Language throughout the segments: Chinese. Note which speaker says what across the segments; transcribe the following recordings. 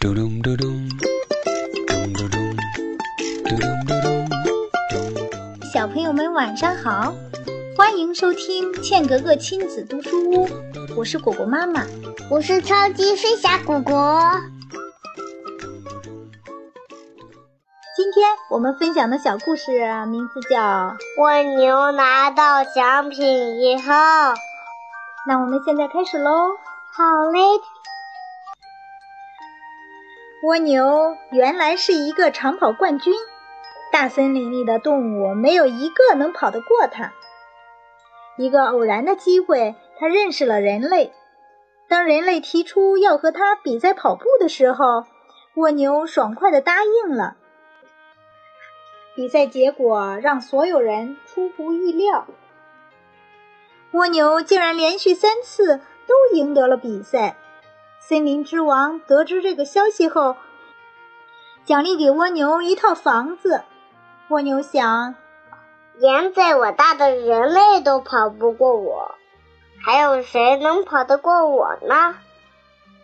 Speaker 1: 嘟咚嘟咚，咚嘟咚，嘟咚嘟咚，咚咚。
Speaker 2: 小朋友们晚上好，欢迎收听茜格格亲子读书屋，我是果果妈妈。
Speaker 3: 我是超级飞侠果果。
Speaker 2: 今天我们分享的小故事名字叫《
Speaker 3: 蜗牛拿到奖品以后，
Speaker 2: 那我们现在开始喽。
Speaker 3: 好嘞，
Speaker 2: 蜗牛原来是一个长跑冠军，大森林里的动物没有一个能跑得过它。一个偶然的机会，它认识了人类。当人类提出要和它比赛跑步的时候，蜗牛爽快地答应了。比赛结果让所有人出乎意料，蜗牛竟然连续三次。都赢得了比赛。森林之王得知这个消息后，奖励给蜗牛一套房子。蜗牛想，
Speaker 3: 连在我大的人类都跑不过我，还有谁能跑得过我呢？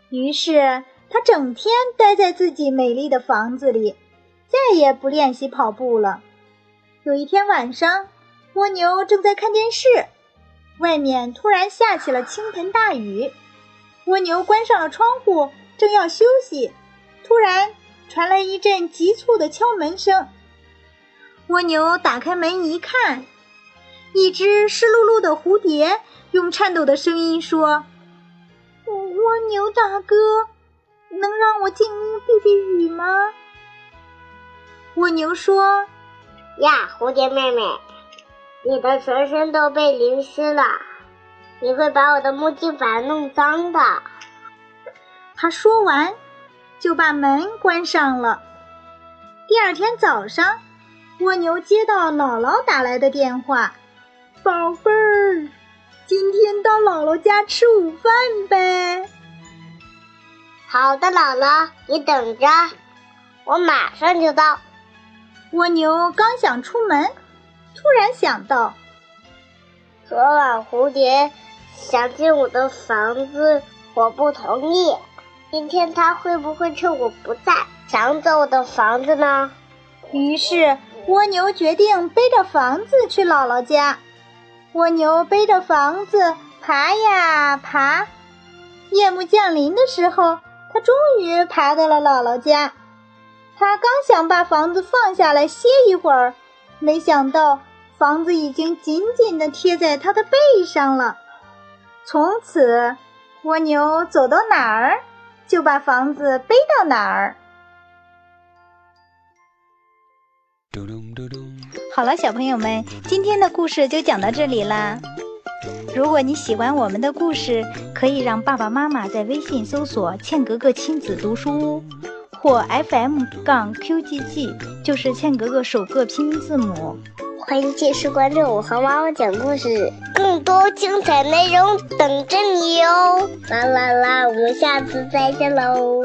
Speaker 2: 于是他整天待在自己美丽的房子里，再也不练习跑步了。有一天晚上，蜗牛正在看电视。外面突然下起了倾盆大雨，蜗牛关上了窗户，正要休息，突然传来一阵急促的敲门声。蜗牛打开门一看，一只湿漉漉的蝴蝶用颤抖的声音说：“蜗牛大哥，能让我进屋避避雨吗？”蜗牛说：“
Speaker 3: 呀，蝴蝶妹妹。”你的全身都被淋湿了，你会把我的木地板弄脏的。
Speaker 2: 他说完，就把门关上了。第二天早上，蜗牛接到姥姥打来的电话：“宝贝儿，今天到姥姥家吃午饭呗。”“
Speaker 3: 好的，姥姥，你等着，我马上就到。”
Speaker 2: 蜗牛刚想出门。突然想到，
Speaker 3: 昨晚蝴蝶想进我的房子，我不同意。今天它会不会趁我不在抢走我的房子呢？
Speaker 2: 于是蜗牛决定背着房子去姥姥家。蜗牛背着房子爬呀爬，夜幕降临的时候，它终于爬到了姥姥家。它刚想把房子放下来歇一会儿，没想到。房子已经紧紧地贴在它的背上了。从此，蜗牛走到哪儿，就把房子背到哪儿。好了，小朋友们，今天的故事就讲到这里啦。如果你喜欢我们的故事，可以让爸爸妈妈在微信搜索“茜格格亲子读书屋”或 FM 杠 QGG，就是茜格格首个拼音字母。
Speaker 3: 欢迎继续关注我和妈妈讲故事，更多精彩内容等着你哦！啦啦啦，我们下次再见喽。